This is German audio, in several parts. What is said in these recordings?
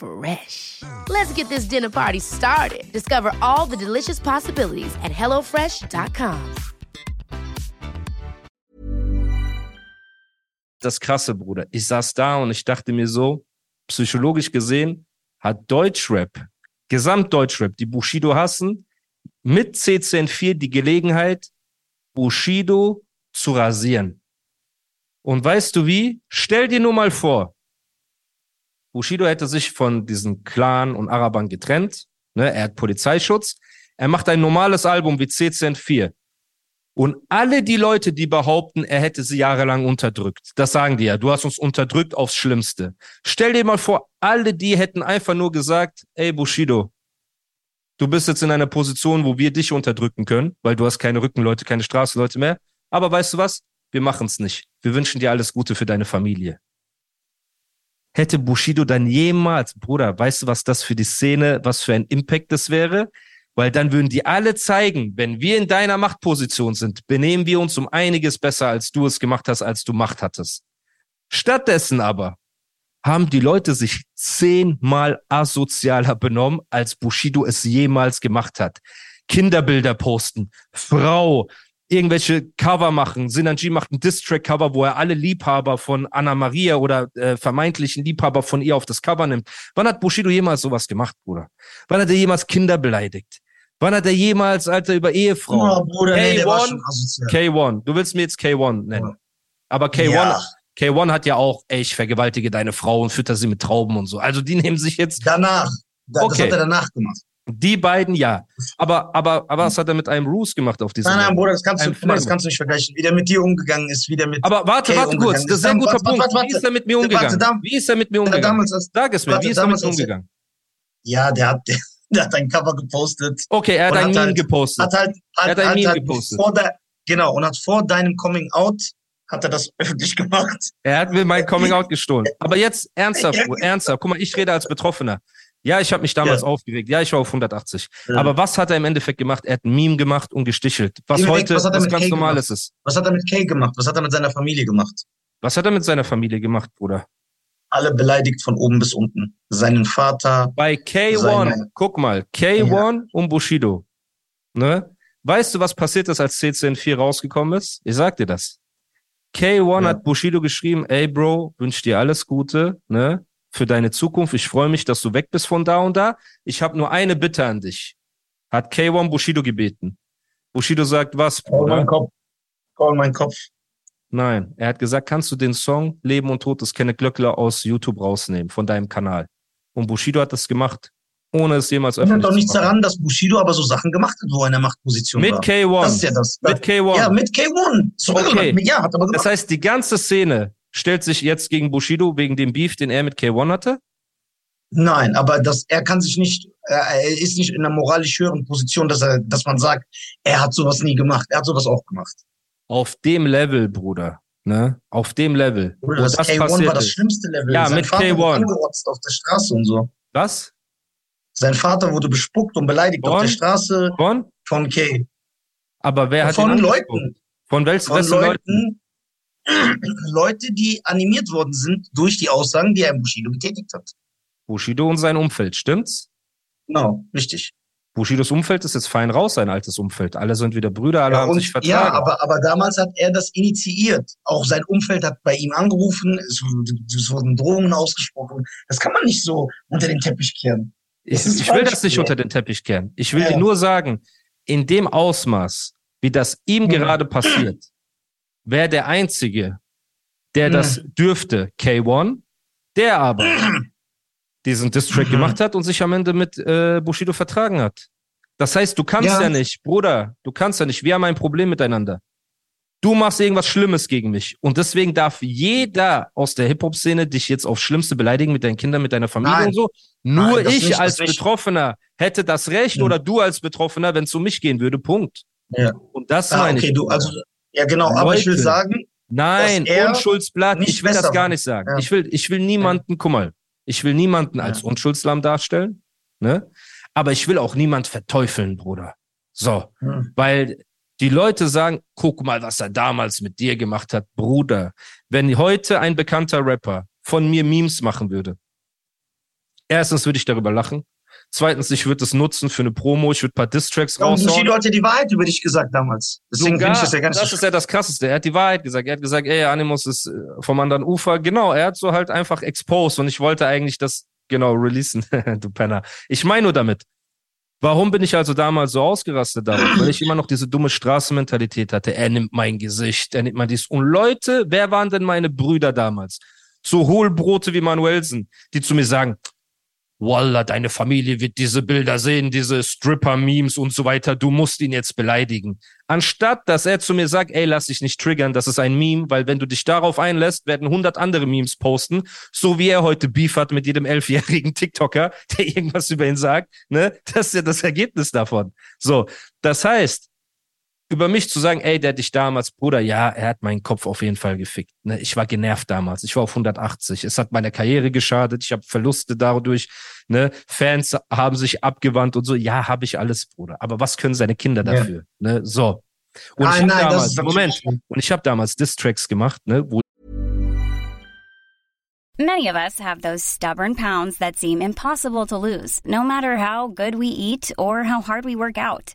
Fresh. Let's get this dinner party started. Discover all the delicious possibilities at hellofresh.com. das krasse, Bruder. Ich saß da und ich dachte mir so, psychologisch gesehen hat Deutschrap, Gesamtdeutschrap, die Bushido hassen, mit CCN4 die Gelegenheit, Bushido zu rasieren. Und weißt du wie? Stell dir nur mal vor, Bushido hätte sich von diesen Clan und Arabern getrennt. Ne? Er hat Polizeischutz. Er macht ein normales Album wie CCN4. Und alle die Leute, die behaupten, er hätte sie jahrelang unterdrückt, das sagen die ja, du hast uns unterdrückt aufs Schlimmste. Stell dir mal vor, alle die hätten einfach nur gesagt, ey Bushido, du bist jetzt in einer Position, wo wir dich unterdrücken können, weil du hast keine Rückenleute, keine Straßenleute mehr. Aber weißt du was? Wir machen es nicht. Wir wünschen dir alles Gute für deine Familie. Hätte Bushido dann jemals, Bruder, weißt du, was das für die Szene, was für ein Impact das wäre? Weil dann würden die alle zeigen, wenn wir in deiner Machtposition sind, benehmen wir uns um einiges besser, als du es gemacht hast, als du Macht hattest. Stattdessen aber haben die Leute sich zehnmal asozialer benommen, als Bushido es jemals gemacht hat. Kinderbilder posten, Frau, irgendwelche Cover machen. Sinanji macht ein Distrack-Cover, wo er alle Liebhaber von Anna Maria oder äh, vermeintlichen Liebhaber von ihr auf das Cover nimmt. Wann hat Bushido jemals sowas gemacht, Bruder? Wann hat er jemals Kinder beleidigt? Wann hat er jemals, Alter, über Ehefrau? Oh, Bruder, nee, der war K1, schon asozial. K1. Du willst mir jetzt K1 nennen. Aber K1, Ja. K1 hat ja auch, ey, ich vergewaltige deine Frau und fütter sie mit Trauben und so. Also die nehmen sich jetzt Danach. Da, Okay. Das hat er danach gemacht. Die beiden, ja. Aber, aber, aber was hat er mit einem Roos gemacht auf diesem Nein, nein? Bruder, das kannst, du, das kannst du nicht vergleichen. Wie der mit dir umgegangen ist, wie der mit. Aber warte, warte kurz, das ist ein guter Warte, Punkt. warte, warte. Wie ist er mit mir Warte, umgegangen? da- Wie ist er mit mir umgegangen? damals als, Sag es mir, warte, wie ist er mit damals mir umgegangen? ja, der hat, der, der hat ein Cover gepostet. Okay, er hat ein hat Meme halt- gepostet. Hat halt, Er hat, hat ein hat, Meme halt gepostet. Vor der, genau, und hat vor deinem Coming Out, hat er das öffentlich gemacht. Er hat mir mein Coming Out gestohlen. Aber jetzt ernsthaft, ernsthaft. Guck mal, ich rede als Betroffener. Ja, ich habe mich damals Ja. aufgeregt. Ja, ich war auf 180. Ja. Aber was hat er im Endeffekt gemacht? Er hat ein Meme gemacht und gestichelt. Was heute was hat er was mit ganz Normales ist. Was hat er mit Kay gemacht? Was hat er mit seiner Familie gemacht? Was hat er mit seiner Familie gemacht, Bruder? Alle beleidigt von oben bis unten. Seinen Vater. Bei K1, Seine- guck mal, K1 und Bushido. Ne? Weißt du, was passiert ist, als CCN4 rausgekommen ist? Ich sag dir das. K1 Ja. hat Bushido geschrieben, ey Bro, wünsch dir alles Gute, ne? Für deine Zukunft. Ich freue mich, dass du weg bist von da und da. Ich habe nur eine Bitte an dich. Hat K1 Bushido gebeten. Bushido sagt, was, Call Bruder? mein Kopf. Call mein Kopf. Nein. Er hat gesagt, kannst du den Song Leben und Tod des Kenneth Glöckler aus YouTube rausnehmen, von deinem Kanal. Und Bushido hat das gemacht, ohne es jemals öffentlich doch zu nichts machen. daran, dass Bushido aber so Sachen gemacht hat, wo er in der Machtposition Mit war. K1. Das ist ja das. Mit K1. Ja, mit K1. Sorry, Okay. ja, hat aber das gemacht. heißt, die ganze Szene stellt sich jetzt gegen Bushido wegen dem Beef, den er mit K1 hatte. Nein, aber das, er kann sich nicht, er, ist nicht in einer moralisch höheren Position, dass er, dass man sagt, er hat sowas nie gemacht. Er hat sowas auch gemacht. Auf dem Level, Bruder. Ne? Auf dem Level. Bruder, das, das K1 passiert war das schlimmste Level. Ja, Sein mit Vater K1. wurde angerotzt auf der Straße und so. Was? Sein Vater wurde bespuckt und beleidigt auf Von? der Straße Von? von K. Aber wer hat Von ihn Leuten. Von welchen Von wessen Leuten? Leute, die animiert worden sind durch die Aussagen, die er im Bushido getätigt hat. Bushido und sein Umfeld, stimmt's? Genau, richtig. Bushidos Umfeld ist jetzt fein raus, sein altes Umfeld. Alle sind wieder Brüder, alle Ja, haben und, sich vertragen. ja aber, aber damals hat er das initiiert. Auch sein Umfeld hat bei ihm angerufen, es, es wurden Drohungen ausgesprochen. Das kann man nicht so unter den Teppich kehren. Ich, ich will das nicht unter den Teppich kehren. Ich will Ja. dir nur sagen, in dem Ausmaß, wie das ihm Mhm. gerade passiert, wäre der Einzige, der Mhm. das dürfte, K1, der aber diesen Distrack Mhm. gemacht hat und sich am Ende mit äh, Bushido vertragen hat. Das heißt, du kannst ja. Ja. nicht, Bruder, du kannst ja nicht, wir haben ein Problem miteinander. Du machst irgendwas Schlimmes gegen mich. Und deswegen darf jeder aus der Hip-Hop-Szene dich jetzt aufs Schlimmste beleidigen mit deinen Kindern, mit deiner Familie Nein. und so. Nur Nein, ich nicht, als. Betroffener hätte das Recht Mhm. oder du als Betroffener, wenn es um mich gehen würde. Punkt. Ja. Und das Ah, meine okay, ich. du, also, ja genau, aber ich will Leute. sagen, Nein, Unschuldsblatt, ich will das gar nicht sagen. Ja. Ich will, ich will niemanden, guck mal, ich will niemanden Ja. als Unschuldslamm darstellen, ne? Aber ich will auch niemand verteufeln, Bruder. So, hm, weil die Leute sagen, guck mal, was er damals mit dir gemacht hat, Bruder. Wenn heute ein bekannter Rapper von mir Memes machen würde, erstens würde ich darüber lachen. Zweitens, ich würde es nutzen für eine Promo, ich würde ein paar Distracks und raushauen. Bushido hat ja die Wahrheit über dich gesagt damals. Deswegen finde ich das ja ganz das ist ja das Krasseste. Er hat die Wahrheit gesagt. Er hat gesagt, ey, Animus ist äh, vom anderen Ufer. Genau, er hat so halt einfach exposed und ich wollte eigentlich das genau releasen, du Penner. Ich meine nur damit. Warum bin ich also damals so ausgerastet darauf? Weil ich immer noch diese dumme Straßenmentalität hatte. Er nimmt mein Gesicht, er nimmt mein dies. Und Leute, wer waren denn meine Brüder damals? So Hohlbrote wie Manuelsen, die zu mir sagen, Wallah, deine Familie wird diese Bilder sehen, diese Stripper-Memes und so weiter. Du musst ihn jetzt beleidigen. Anstatt, dass er zu mir sagt, ey, lass dich nicht triggern, das ist ein Meme, weil wenn du dich darauf einlässt, werden hundert andere Memes posten, so wie er heute Beef hat mit jedem elfjährigen TikToker, der irgendwas über ihn sagt, ne? Das ist ja das Ergebnis davon. So. Das heißt, über mich zu sagen, ey, der hat dich damals, Bruder, ja, er hat meinen Kopf auf jeden Fall gefickt. Ne? Ich war genervt damals. Ich war auf 180. Es hat meiner Karriere geschadet. Ich habe Verluste dadurch. Ne? Fans haben sich abgewandt und so. Ja, habe ich alles, Bruder. Aber was können seine Kinder Ja. dafür? Ne? So. Und Nein, ich hab nein, das damals, Moment. Und ich habe damals Distracks gemacht, ne? wo Many of us have those stubborn pounds that seem impossible to lose, no matter how good we eat or how hard we work out.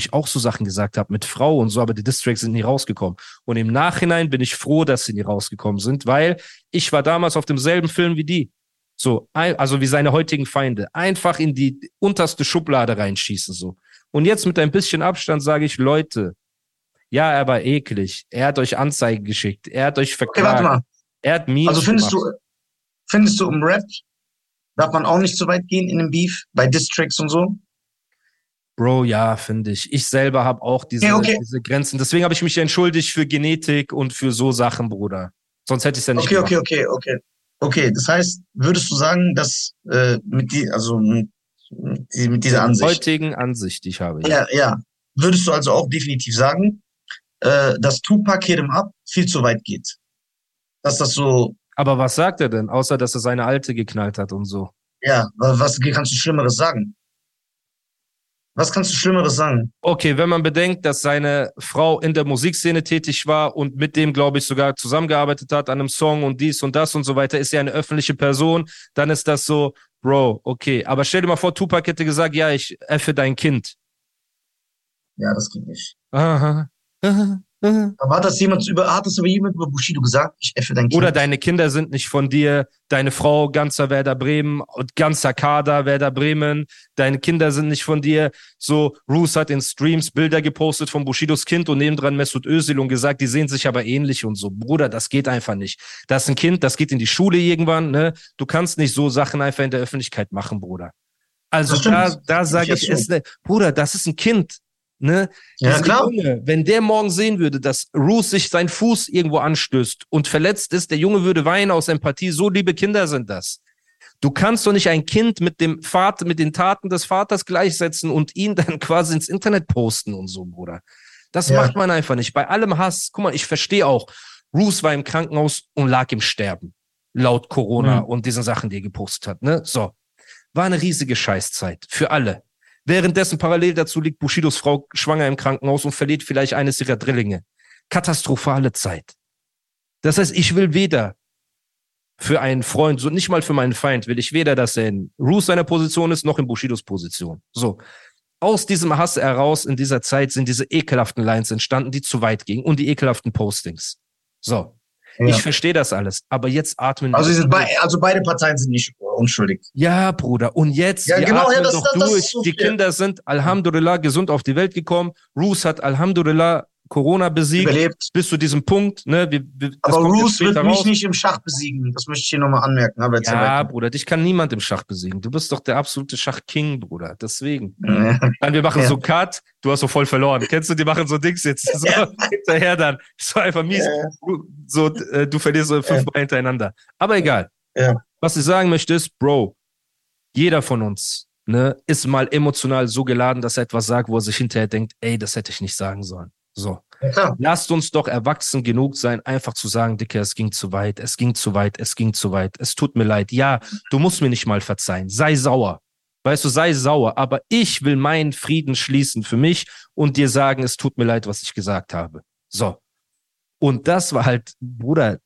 Ich auch so Sachen gesagt habe mit Frau und so, aber die Distracks sind nie rausgekommen. Und im Nachhinein bin ich froh, dass sie nie rausgekommen sind, weil ich war damals auf demselben Film wie die. So, also wie seine heutigen Feinde. Einfach in die unterste Schublade reinschießen, so. Und jetzt mit ein bisschen Abstand sage ich, Leute, ja, er war eklig. Er hat euch Anzeigen geschickt. Er hat euch Okay, verklagt. warte mal. Er hat Memes Also findest gemacht. du, findest du im Rap, darf man auch nicht so weit gehen in dem Beef, bei Distracks und so? Bro, ja, finde ich. Ich selber habe auch diese, Ja, okay. diese Grenzen. Deswegen habe ich mich entschuldigt für Genetik und für so Sachen, Bruder. Sonst hätte ich es ja nicht Okay, gemacht. okay, okay, okay. Okay, das heißt, würdest du sagen, dass äh, mit die, also mit, mit dieser Der Ansicht, heutigen Ansicht, die ich habe. ja, ja, würdest du also auch definitiv sagen, äh, dass Tupac Hit 'em Up viel zu weit geht? Dass das so, Aber was sagt er denn? Außer, dass er seine Alte geknallt hat und so. ja, wa- was kannst du Schlimmeres sagen? Was kannst du Schlimmeres sagen? Okay, wenn man bedenkt, dass seine Frau in der Musikszene tätig war und mit dem, glaube ich, sogar zusammengearbeitet hat an einem Song und dies und das und so weiter, ist ja eine öffentliche Person, dann ist das so, Bro, okay. Aber stell dir mal vor, Tupac hätte gesagt, ja, ich effe dein Kind. Ja, das geht nicht. Aha. aha, Aber hat das jemand über, hat das über jemand über Bushido gesagt? Ich effe dein Kind. Oder deine Kinder sind nicht von dir, deine Frau ganzer Werder Bremen und ganzer Kader Werder Bremen, deine Kinder sind nicht von dir. So, Roos hat in Streams Bilder gepostet von Bushidos Kind und nebendran Mesut Özil und gesagt, die sehen sich aber ähnlich und so. Bruder, das geht einfach nicht. Das ist ein Kind, das geht in die Schule irgendwann, ne? Du kannst nicht so Sachen einfach in der Öffentlichkeit machen, Bruder. Also da, da sage Ich es, ne, Bruder, das ist ein Kind. Ne? Ja, klar. Junge, wenn der morgen sehen würde, dass Roos sich seinen Fuß irgendwo anstößt und verletzt ist, der Junge würde weinen aus Empathie. So liebe Kinder sind das. Du kannst doch nicht ein Kind mit dem Vater, mit den Taten des Vaters gleichsetzen und ihn dann quasi ins Internet posten und so, Bruder. Das Ja. macht man einfach nicht. Bei allem Hass, guck mal, ich verstehe auch, Roos war im Krankenhaus und lag im Sterben. Laut Corona Mhm. und diesen Sachen, die er gepostet hat, ne? So. War eine riesige Scheißzeit. Für alle. Währenddessen parallel dazu liegt Bushidos Frau schwanger im Krankenhaus und verliert vielleicht eines ihrer Drillinge. Katastrophale Zeit. Das heißt, ich will weder für einen Freund, so nicht mal für meinen Feind, will ich weder, dass er in Roos seiner Position ist, noch in Bushidos Position. So. Aus diesem Hass heraus in dieser Zeit sind diese ekelhaften Lines entstanden, die zu weit gingen und die ekelhaften Postings. So. Ja. Ich verstehe das alles, aber jetzt atmen also, sind be also beide Parteien sind nicht unschuldig. Ja, Bruder. Und jetzt, ja, genau, atmen ja, das, doch das, durch. Das so die Kinder sind Alhamdulillah gesund auf die Welt gekommen. Roos hat Alhamdulillah Corona besiegt. Überlebt. Bis zu diesem Punkt. Ne? Wir, wir, aber Roos wird mich nicht im Schach besiegen. Das möchte ich hier nochmal anmerken. Aber ja, Bruder, dich kann niemand im Schach besiegen. Du bist doch der absolute Schachking, Bruder. Deswegen. Ja. Dann wir machen ja. so Cut. Du hast so voll verloren. Kennst du, die machen so Dings jetzt. So ja. hinterher dann. So einfach mies. So, äh, du verlierst so fünfmal hintereinander. Aber egal. Was ich sagen möchte ist, Bro, jeder von uns ne, ist mal emotional so geladen, dass er etwas sagt, wo er sich hinterher denkt, ey, das hätte ich nicht sagen sollen. So. Ja. Lasst uns doch erwachsen genug sein, einfach zu sagen, Dicke, es ging zu weit, es ging zu weit, es ging zu weit, es tut mir leid. Ja, du musst mir nicht mal verzeihen. Sei sauer. Weißt du, sei sauer, aber ich will meinen Frieden schließen für mich und dir sagen, es tut mir leid, was ich gesagt habe. So. Und das war halt, Bruder,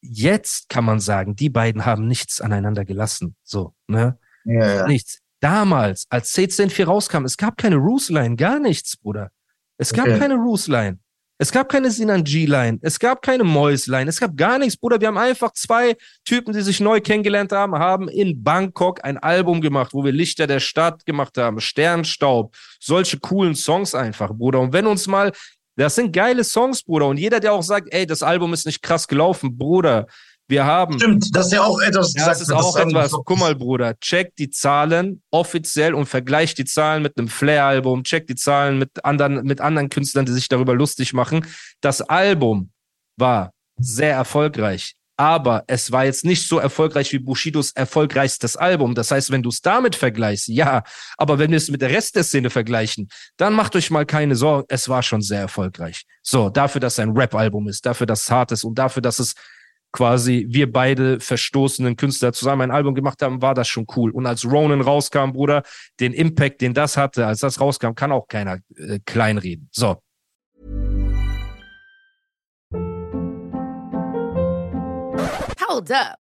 jetzt kann man sagen, die beiden haben nichts aneinander gelassen. So, ne? Ja, ja. Nichts. Damals, als C104 rauskam, es gab keine Roosline, gar nichts, Bruder. Es gab okay. keine Roos-Line. Es gab keine Sinan G-Line. Es gab keine Mois-Line. Es gab gar nichts, Bruder. Wir haben einfach zwei Typen, die sich neu kennengelernt haben, haben in Bangkok ein Album gemacht, wo wir Lichter der Stadt gemacht haben, Sternstaub, solche coolen Songs einfach, Bruder. Und wenn uns mal, das sind geile Songs, Bruder. Und jeder, der auch sagt, ey, das Album ist nicht krass gelaufen, Bruder, wir haben. Stimmt, das ist ja auch etwas. Ja, das ist auch etwas. Guck mal, Bruder, check die Zahlen offiziell und vergleich die Zahlen mit einem Flair-Album, check die Zahlen mit anderen, mit anderen Künstlern, die sich darüber lustig machen. Das Album war sehr erfolgreich. Aber es war jetzt nicht so erfolgreich wie Bushidos erfolgreichstes Album. Das heißt, wenn du es damit vergleichst, ja. Aber wenn wir es mit der Rest der Szene vergleichen, dann macht euch mal keine Sorgen. Es war schon sehr erfolgreich. So, dafür, dass es ein Rap-Album ist, dafür, dass es hart ist und dafür, dass es quasi wir beide verstoßenen Künstler zusammen ein Album gemacht haben, war das schon cool. Und als Ronan rauskam, Bruder, den Impact, den das hatte, als das rauskam, kann auch keiner äh, kleinreden. So. Hold up.